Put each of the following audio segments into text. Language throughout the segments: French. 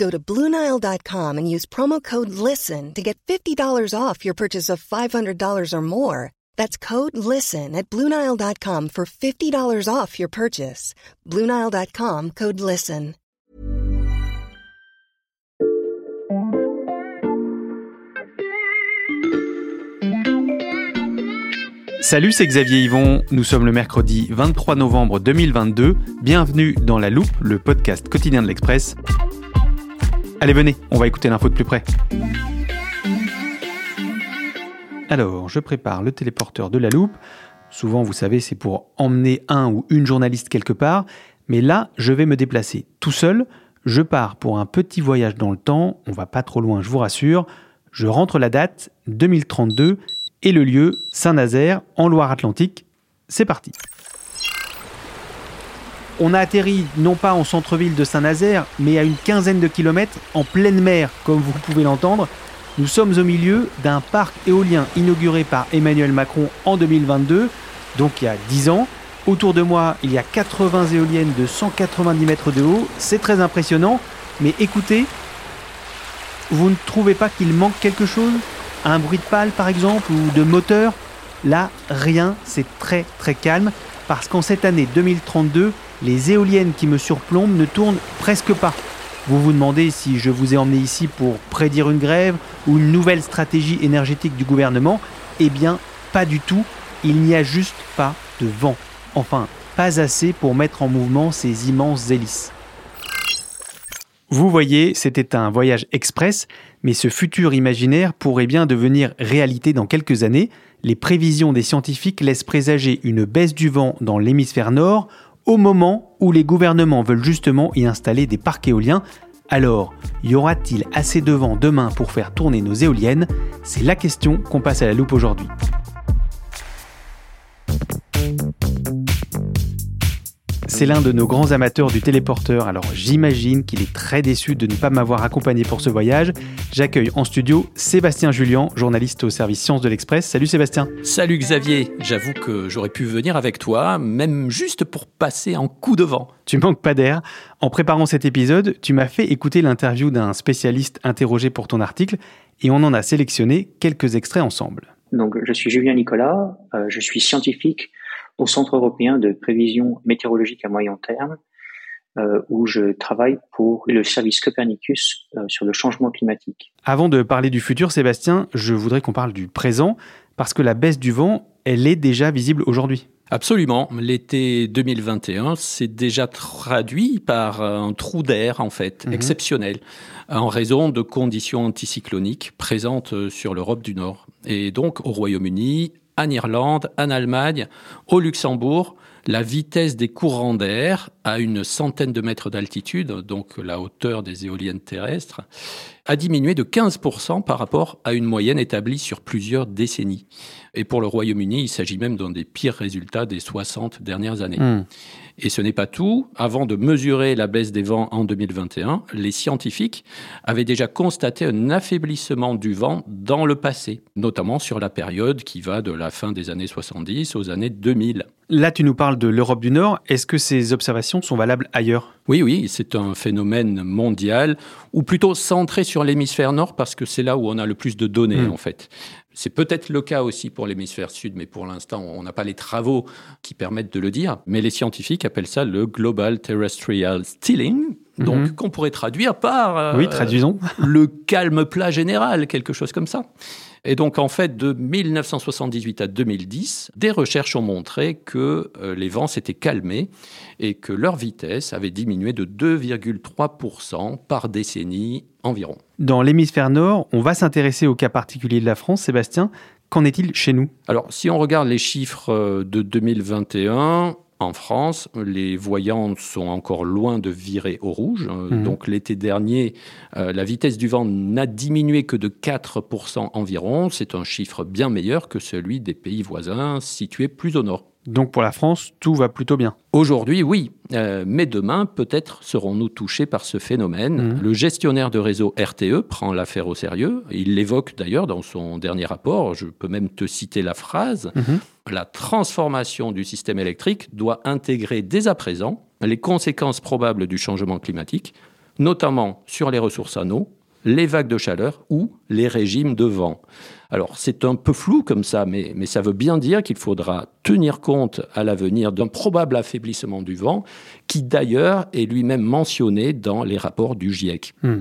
Go to Bluenile.com and use promo code LISTEN to get $50 off your purchase of $500 or more. That's code LISTEN at Bluenile.com for $50 off your purchase. Bluenile.com code LISTEN. Salut, c'est Xavier Yvon. Nous sommes le mercredi 23 novembre 2022. Bienvenue dans La Loupe, le podcast quotidien de l'Express. Allez, venez, on va écouter l'info de plus près. Alors, je prépare le téléporteur de La Loupe. Souvent, vous savez, c'est pour emmener un ou une journaliste quelque part. Mais là, je vais me déplacer tout seul. Je pars pour un petit voyage dans le temps. On va pas trop loin, je vous rassure. Je rentre la date 2032 et le lieu Saint-Nazaire en Loire-Atlantique. C'est parti. On a atterri non pas en centre-ville de Saint-Nazaire, mais à une quinzaine de kilomètres en pleine mer, comme vous pouvez l'entendre. Nous sommes au milieu d'un parc éolien inauguré par Emmanuel Macron en 2022, donc il y a 10 ans. Autour de moi, il y a 80 éoliennes de 190 mètres de haut. C'est très impressionnant, mais écoutez, vous ne trouvez pas qu'il manque quelque chose? Un bruit de pale par exemple ou de moteur? Là, rien, c'est très très calme parce qu'en cette année 2032, les éoliennes qui me surplombent ne tournent presque pas. Vous vous demandez si je vous ai emmené ici pour prédire une grève ou une nouvelle stratégie énergétique du gouvernement Eh bien, pas du tout. Il n'y a juste pas de vent. Enfin, pas assez pour mettre en mouvement ces immenses hélices. Vous voyez, c'était un voyage express, mais ce futur imaginaire pourrait bien devenir réalité dans quelques années. Les prévisions des scientifiques laissent présager une baisse du vent dans l'hémisphère nord au moment où les gouvernements veulent justement y installer des parcs éoliens. Alors, y aura-t-il assez de vent demain pour faire tourner nos éoliennes? C'est la question qu'on passe à la loupe aujourd'hui. C'est l'un de nos grands amateurs du téléporteur, alors j'imagine qu'il est très déçu de ne pas m'avoir accompagné pour ce voyage. J'accueille en studio Sébastien Julien, journaliste au service Sciences de l'Express. Salut Sébastien. Salut Xavier, j'avoue que j'aurais pu venir avec toi, même juste pour passer en coup de vent. Tu manques pas d'air. En préparant cet épisode, tu m'as fait écouter l'interview d'un spécialiste interrogé pour ton article et on en a sélectionné quelques extraits ensemble. Donc, je suis Julien Nicolas, euh, je suis scientifique au Centre européen de prévision météorologique à moyen terme, euh, où je travaille pour le service Copernicus euh, sur le changement climatique. Avant de parler du futur, Sébastien, je voudrais qu'on parle du présent, parce que la baisse du vent, elle est déjà visible aujourd'hui. Absolument. L'été 2021 s'est déjà traduit par un trou d'air, en fait, Mhm. exceptionnel, en raison de conditions anticycloniques présentes sur l'Europe du Nord. Et donc, au Royaume-Uni, en Irlande, en Allemagne, au Luxembourg, la vitesse des courants d'air à une centaine de mètres d'altitude, donc la hauteur des éoliennes terrestres, a diminué de 15% par rapport à une moyenne établie sur plusieurs décennies. Et pour le Royaume-Uni, il s'agit même d'un des pires résultats des 60 dernières années. Hmm. Et ce n'est pas tout. Avant de mesurer la baisse des vents en 2021, les scientifiques avaient déjà constaté un affaiblissement du vent dans le passé, notamment sur la période qui va de la fin des années 70 aux années 2000. Là, tu nous parles de l'Europe du Nord. Est-ce que ces observations sont valables ailleurs? Oui, oui, c'est un phénomène mondial, ou plutôt centré sur l'hémisphère nord, parce que c'est là où on a le plus de données, Mm. en fait. C'est peut-être le cas aussi pour l'hémisphère sud, mais pour l'instant, on n'a pas les travaux qui permettent de le dire. Mais les scientifiques appellent ça le Global Terrestrial Stealing, donc Mhm. qu'on pourrait traduire par euh, Oui, traduisons. le calme plat général, quelque chose comme ça. Et donc en fait, de 1978 à 2010, des recherches ont montré que euh, les vents s'étaient calmés et que leur vitesse avait diminué de 2,3% par décennie environ. Dans l'hémisphère nord, on va s'intéresser au cas particulier de la France, Sébastien. Qu'en est-il chez nous? Alors, si on regarde les chiffres euh, de 2021, en France, les voyants sont encore loin de virer au rouge. Euh, mhm. Donc l'été dernier, euh, la vitesse du vent n'a diminué que de 4% environ. C'est un chiffre bien meilleur que celui des pays voisins situés plus au nord. Donc pour la France, tout va plutôt bien. Aujourd'hui, oui. Euh, mais demain, peut-être serons-nous touchés par ce phénomène. Mhm. Le gestionnaire de réseau RTE prend l'affaire au sérieux. Il l'évoque d'ailleurs dans son dernier rapport. Je peux même te citer la phrase. Mhm. La transformation du système électrique doit intégrer dès à présent les conséquences probables du changement climatique, notamment sur les ressources en eau, les vagues de chaleur ou les régimes de vent. Alors c'est un peu flou comme ça, mais, mais ça veut bien dire qu'il faudra tenir compte à l'avenir d'un probable affaiblissement du vent, qui d'ailleurs est lui-même mentionné dans les rapports du GIEC. Hmm.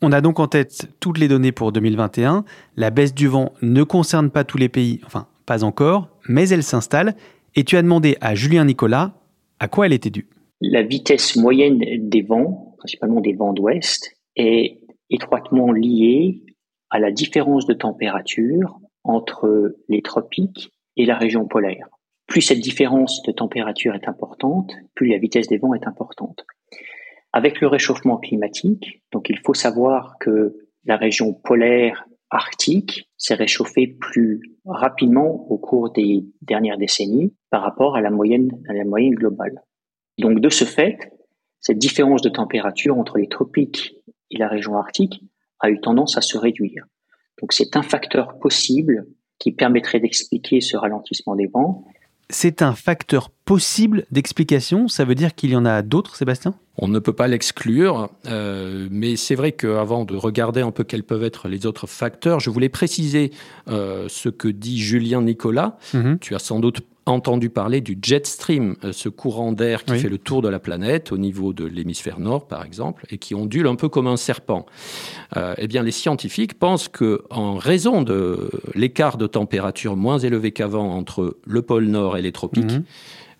On a donc en tête toutes les données pour 2021. La baisse du vent ne concerne pas tous les pays, enfin pas encore, mais elle s'installe. Et tu as demandé à Julien Nicolas à quoi elle était due. La vitesse moyenne des vents, principalement des vents d'ouest, est étroitement liée à la différence de température entre les tropiques et la région polaire. Plus cette différence de température est importante, plus la vitesse des vents est importante. Avec le réchauffement climatique, donc il faut savoir que la région polaire arctique s'est réchauffée plus rapidement au cours des dernières décennies par rapport à la moyenne, à la moyenne globale. Donc de ce fait, cette différence de température entre les tropiques et la région arctique a eu tendance à se réduire. Donc c'est un facteur possible qui permettrait d'expliquer ce ralentissement des vents. C'est un facteur possible d'explication, ça veut dire qu'il y en a d'autres, Sébastien? On ne peut pas l'exclure, euh, mais c'est vrai qu'avant de regarder un peu quels peuvent être les autres facteurs, je voulais préciser euh, ce que dit Julien Nicolas. Mhm. Tu as sans doute entendu parler du jet stream, euh, ce courant d'air qui fait le tour de la planète au niveau de l'hémisphère nord, par exemple, et qui ondule un peu comme un serpent. Euh, eh bien, les scientifiques pensent que, en raison de l'écart de température moins élevé qu'avant entre le pôle nord et les tropiques, mhm.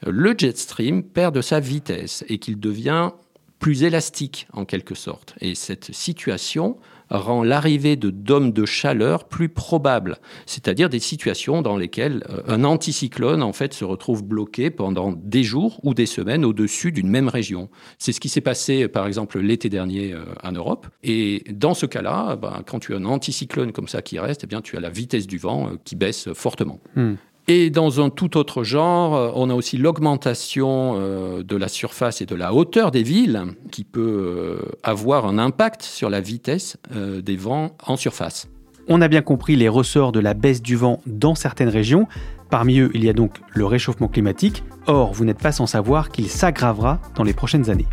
le jet stream perd de sa vitesse et qu'il devient plus élastique en quelque sorte. Et cette situation rend l'arrivée de dômes de chaleur plus probable, c'est-à-dire des situations dans lesquelles euh, un anticyclone en fait se retrouve bloqué pendant des jours ou des semaines au-dessus d'une même région. C'est ce qui s'est passé par exemple l'été dernier euh, en Europe. Et dans ce cas-là, ben, quand tu as un anticyclone comme ça qui reste, eh bien tu as la vitesse du vent euh, qui baisse fortement. Hmm. Et dans un tout autre genre, euh, on a aussi l'augmentation euh, de la surface et de la hauteur des villes qui peut euh, avoir un impact sur la vitesse des vents en surface. On a bien compris les ressorts de la baisse du vent dans certaines régions. Parmi eux, il y a donc le réchauffement climatique. Or, vous n'êtes pas sans savoir qu'il s'aggravera dans les prochaines années.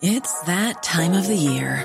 It's that time of the year.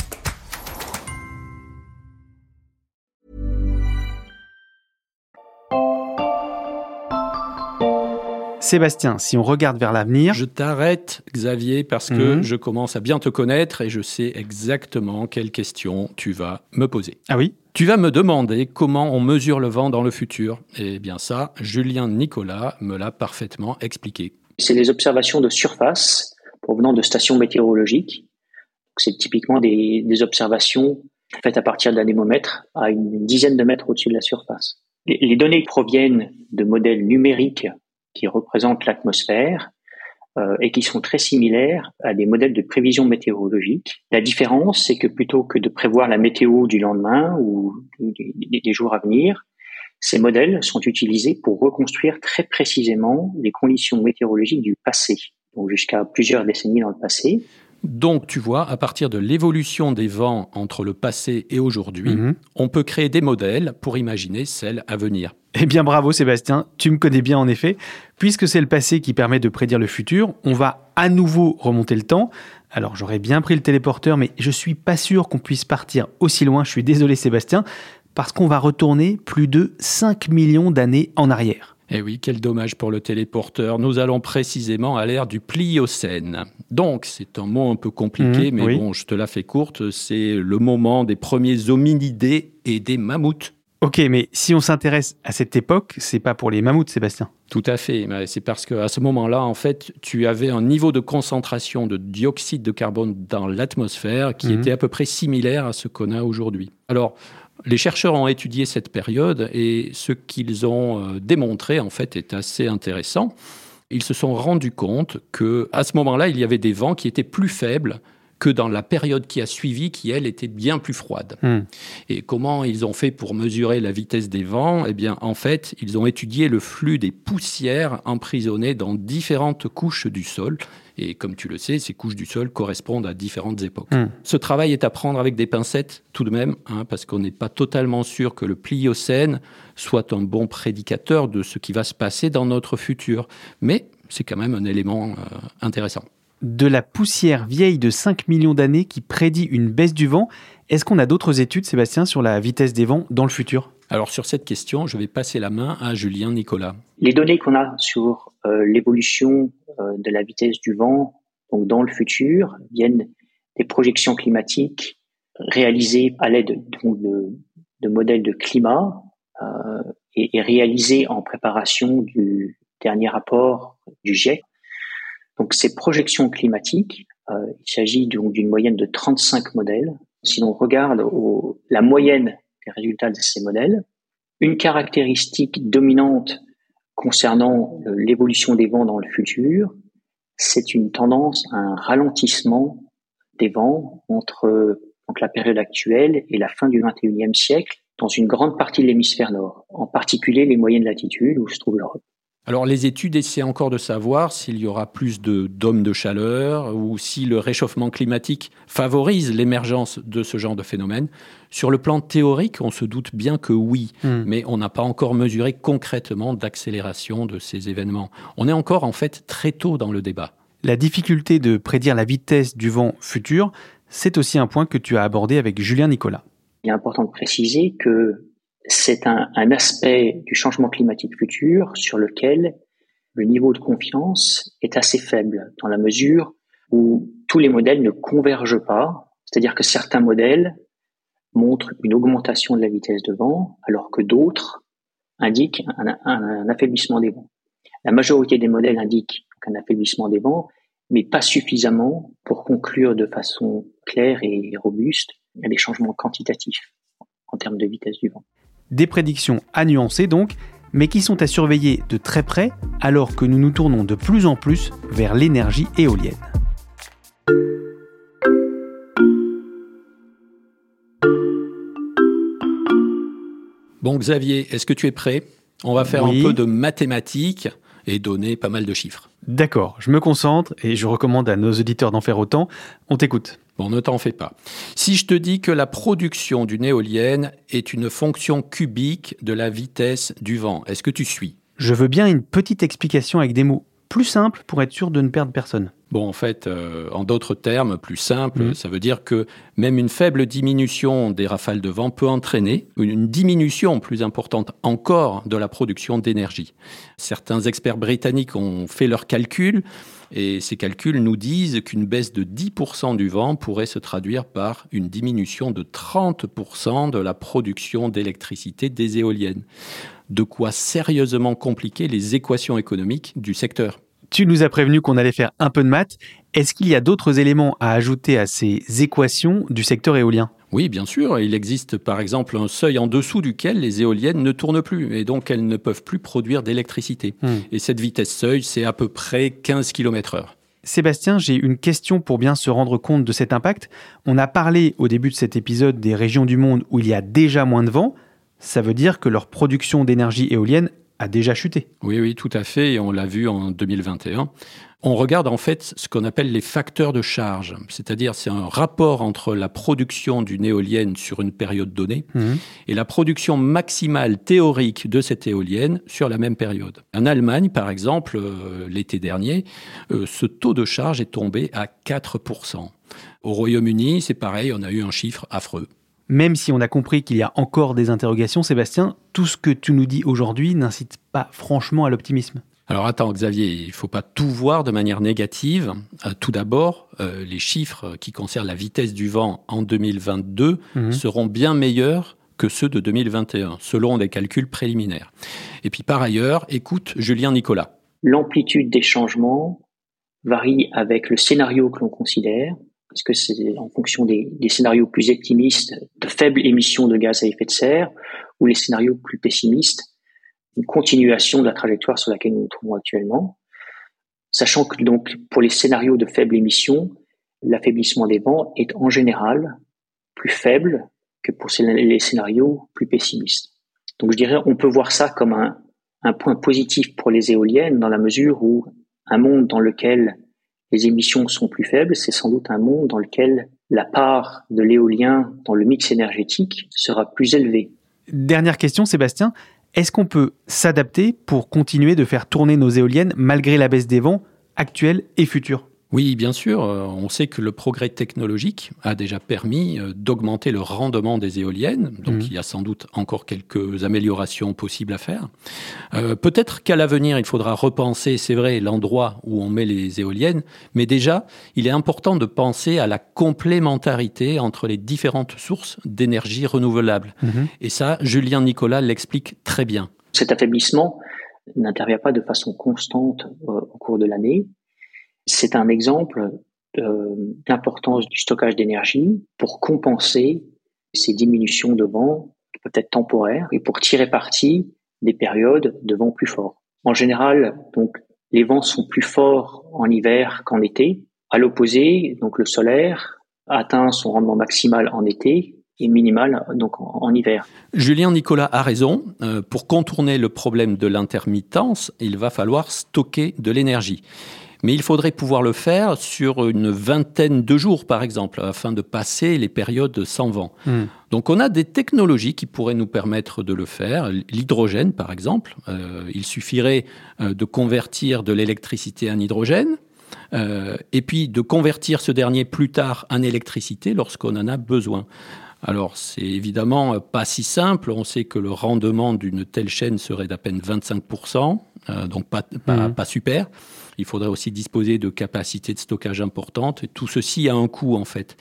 Sébastien, si on regarde vers l'avenir... Je t'arrête, Xavier, parce que mhm. je commence à bien te connaître et je sais exactement quelles questions tu vas me poser. Ah oui? Tu vas me demander comment on mesure le vent dans le futur. Eh bien ça, Julien Nicolas me l'a parfaitement expliqué. C'est les observations de surface provenant de stations météorologiques. C'est typiquement des, observations faites à partir d'un anémomètre à une dizaine de mètres au-dessus de la surface. les données proviennent de modèles numériques qui représentent l'atmosphère euh, et qui sont très similaires à des modèles de prévision météorologique. La différence, c'est que plutôt que de prévoir la météo du lendemain ou des jours à venir, ces modèles sont utilisés pour reconstruire très précisément les conditions météorologiques du passé, donc jusqu'à plusieurs décennies dans le passé. Donc, tu vois, à partir de l'évolution des vents entre le passé et aujourd'hui, Mhm. on peut créer des modèles pour imaginer celles à venir. Eh bien bravo Sébastien, tu me connais bien en effet. Puisque c'est le passé qui permet de prédire le futur, on va à nouveau remonter le temps. Alors j'aurais bien pris le téléporteur, mais je suis pas sûr qu'on puisse partir aussi loin, je suis désolé Sébastien, parce qu'on va retourner plus de 5 millions d'années en arrière. Eh oui, quel dommage pour le téléporteur. Nous allons précisément à l'ère du Pliocène. Donc, c'est un mot un peu compliqué, Mhm, mais oui. bon, je te la fais courte. C'est le moment des premiers hominidés et des mammouths. Ok, mais si on s'intéresse à cette époque, c'est pas pour les mammouths Sébastien. Tout à fait. C'est parce qu'à ce moment-là, en fait, tu avais un niveau de concentration de dioxyde de carbone dans l'atmosphère qui Mhm. était à peu près similaire à ce qu'on a aujourd'hui. Alors, les chercheurs ont étudié cette période et ce qu'ils ont euh, démontré, en fait, est assez intéressant. Ils se sont rendus compte que à ce moment-là, il y avait des vents qui étaient plus faibles que dans la période qui a suivi, qui elle était bien plus froide. Hmm. Et comment ils ont fait pour mesurer la vitesse des vents? Eh bien, en fait, ils ont étudié le flux des poussières emprisonnées dans différentes couches du sol. Et comme tu le sais, ces couches du sol correspondent à différentes époques. Hmm. Ce travail est à prendre avec des pincettes, tout de même, hein, parce qu'on n'est pas totalement sûr que le Pliocène soit un bon prédicateur de ce qui va se passer dans notre futur. Mais c'est quand même un élément euh, intéressant. De la poussière vieille de 5 millions d'années qui prédit une baisse du vent, est-ce qu'on a d'autres études Sébastien sur la vitesse des vents dans le futur? Alors sur cette question, je vais passer la main à Julien Nicolas. Les données qu'on a sur euh, l'évolution euh, de la vitesse du vent donc dans le futur viennent des projections climatiques réalisées à l'aide de modèles de climat euh, et, et réalisées en préparation du dernier rapport du GIEC. Donc ces projections climatiques, euh, il s'agit donc d'une moyenne de 35 modèles. Si l'on regarde au- la moyenne des résultats de ces modèles, une caractéristique dominante concernant euh, l'évolution des vents dans le futur, c'est une tendance à un ralentissement des vents entre donc, la période actuelle et la fin du 21e siècle dans une grande partie de l'hémisphère nord, en particulier les moyennes latitudes où se trouve l'Europe. Alors les études essaient encore de savoir s'il y aura plus de dômes de chaleur ou si le réchauffement climatique favorise l'émergence de ce genre de phénomène. Sur le plan théorique, on se doute bien que oui, Hmm. mais on n'a pas encore mesuré concrètement d'accélération de ces événements. On est encore en fait très tôt dans le débat. La difficulté de prédire la vitesse du vent futur, c'est aussi un point que tu as abordé avec Julien Nicolas. Il est important de préciser que c'est un, aspect du changement climatique futur sur lequel le niveau de confiance est assez faible, dans la mesure où tous les modèles ne convergent pas, c'est-à-dire que certains modèles montrent une augmentation de la vitesse de vent, alors que d'autres indiquent un affaiblissement des vents. La majorité des modèles indiquent un affaiblissement des vents, mais pas suffisamment pour conclure de façon claire et robuste à des changements quantitatifs en termes de vitesse du vent. Des prédictions à nuancer donc, mais qui sont à surveiller de très près alors que nous nous tournons de plus en plus vers l'énergie éolienne. Bon Xavier, est-ce que tu es prêt? On va faire Oui. un peu de mathématiques et donner pas mal de chiffres. D'accord, je me concentre et je recommande à nos auditeurs d'en faire autant. On t'écoute. Bon, ne t'en fais pas. Si je te dis que la production d'une éolienne est une fonction cubique de la vitesse du vent, est-ce que tu suis? Je veux bien une petite explication avec des mots plus simples pour être sûr de ne perdre personne. Bon, en fait, euh, en d'autres termes plus simples, Mhm. ça veut dire que même une faible diminution des rafales de vent peut entraîner une diminution plus importante encore de la production d'énergie. Certains experts britanniques ont fait leurs calculs et ces calculs nous disent qu'une baisse de 10% du vent pourrait se traduire par une diminution de 30% de la production d'électricité des éoliennes. De quoi sérieusement compliquer les équations économiques du secteur. Tu nous as prévenu qu'on allait faire un peu de maths. Est-ce qu'il y a d'autres éléments à ajouter à ces équations du secteur éolien? Oui, bien sûr. Il existe par exemple un seuil en dessous duquel les éoliennes ne tournent plus et donc elles ne peuvent plus produire d'électricité. Hmm. Et cette vitesse seuil, c'est à peu près 15 km heure. Sébastien, j'ai une question pour bien se rendre compte de cet impact. On a parlé au début de cet épisode des régions du monde où il y a déjà moins de vent. Ça veut dire que leur production d'énergie éolienne a déjà chuté. Oui, oui, tout à fait, et on l'a vu en 2021. On regarde en fait ce qu'on appelle les facteurs de charge, c'est-à-dire c'est un rapport entre la production d'une éolienne sur une période donnée Mhm. et la production maximale théorique de cette éolienne sur la même période. En Allemagne, par exemple, euh, l'été dernier, euh, ce taux de charge est tombé à 4%. Au Royaume-Uni, c'est pareil, on a eu un chiffre affreux. Même si on a compris qu'il y a encore des interrogations, Sébastien, tout ce que tu nous dis aujourd'hui n'incite pas franchement à l'optimisme. Alors attends Xavier, il ne faut pas tout voir de manière négative. Euh, tout d'abord, euh, les chiffres qui concernent la vitesse du vent en 2022 Mhm. seront bien meilleurs que ceux de 2021, selon des calculs préliminaires. Et puis par ailleurs, écoute Julien Nicolas. L'amplitude des changements varie avec le scénario que l'on considère. Est-ce que c'est en fonction des, scénarios plus optimistes de faibles émissions de gaz à effet de serre ou les scénarios plus pessimistes, une continuation de la trajectoire sur laquelle nous nous trouvons actuellement, sachant que donc pour les scénarios de faibles émissions, l'affaiblissement des vents est en général plus faible que pour les scénarios plus pessimistes. Donc je dirais on peut voir ça comme un point positif pour les éoliennes dans la mesure où un monde dans lequel les émissions sont plus faibles, c'est sans doute un monde dans lequel la part de l'éolien dans le mix énergétique sera plus élevée. Dernière question, Sébastien. Est-ce qu'on peut s'adapter pour continuer de faire tourner nos éoliennes malgré la baisse des vents actuels et futurs Oui, bien sûr, euh, on sait que le progrès technologique a déjà permis euh, d'augmenter le rendement des éoliennes, donc Mhm. il y a sans doute encore quelques améliorations possibles à faire. Euh, Peut-être qu'à l'avenir, il faudra repenser, c'est vrai, l'endroit où on met les éoliennes, mais déjà, il est important de penser à la complémentarité entre les différentes sources d'énergie renouvelable. Mhm. Et ça, Julien Nicolas l'explique très bien. Cet affaiblissement n'intervient pas de façon constante euh, au cours de l'année. C'est un exemple euh, d'importance du stockage d'énergie pour compenser ces diminutions de vent qui peuvent être temporaires et pour tirer parti des périodes de vent plus forts. En général, donc, les vents sont plus forts en hiver qu'en été. À l'opposé, donc le solaire atteint son rendement maximal en été et minimal en hiver. Julien Nicolas a raison. Euh, pour contourner le problème de l'intermittence, il va falloir stocker de l'énergie. Mais il faudrait pouvoir le faire sur une vingtaine de jours, par exemple, afin de passer les périodes sans vent. Hmm. Donc on a des technologies qui pourraient nous permettre de le faire. L'hydrogène, par exemple. Euh, il suffirait euh, de convertir de l'électricité en hydrogène. euh, et puis de convertir ce dernier plus tard en électricité lorsqu'on en a besoin. Alors, c'est évidemment pas si simple. On sait que le rendement d'une telle chaîne serait d'à peine 25%, euh, donc pas, pas, Mhm. pas super. Il faudrait aussi disposer de capacités de stockage importantes. Tout ceci a un coût, en fait.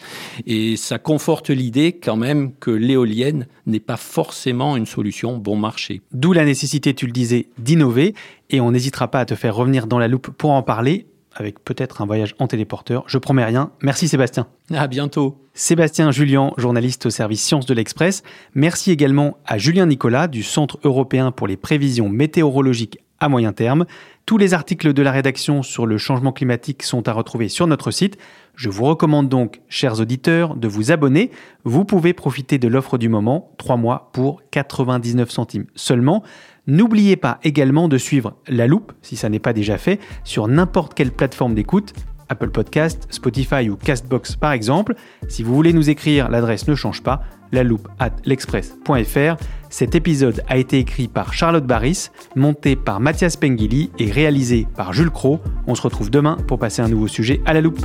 Et ça conforte l'idée, quand même, que l'éolienne n'est pas forcément une solution bon marché. D'où la nécessité, tu le disais, d'innover. Et on n'hésitera pas à te faire revenir dans la loupe pour en parler, avec peut-être un voyage en téléporteur. Je promets rien. Merci Sébastien. À bientôt. Sébastien Julien, journaliste au service Sciences de l'Express. Merci également à Julien Nicolas du Centre européen pour les prévisions météorologiques à moyen terme. Tous les articles de la rédaction sur le changement climatique sont à retrouver sur notre site. Je vous recommande donc, chers auditeurs, de vous abonner. Vous pouvez profiter de l'offre du moment, 3 mois pour 99 centimes seulement. N'oubliez pas également de suivre La Loupe, si ça n'est pas déjà fait, sur n'importe quelle plateforme d'écoute. Apple Podcast, Spotify ou Castbox par exemple. Si vous voulez nous écrire, l'adresse ne change pas, la loupe at l'express.fr. Cet épisode a été écrit par Charlotte Barris, monté par Mathias Pengili et réalisé par Jules Cro. On se retrouve demain pour passer un nouveau sujet à la loupe.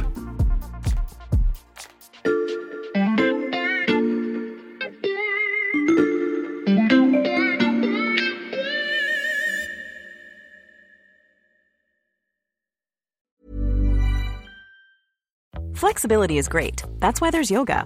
Flexibility is great. That's why there's yoga.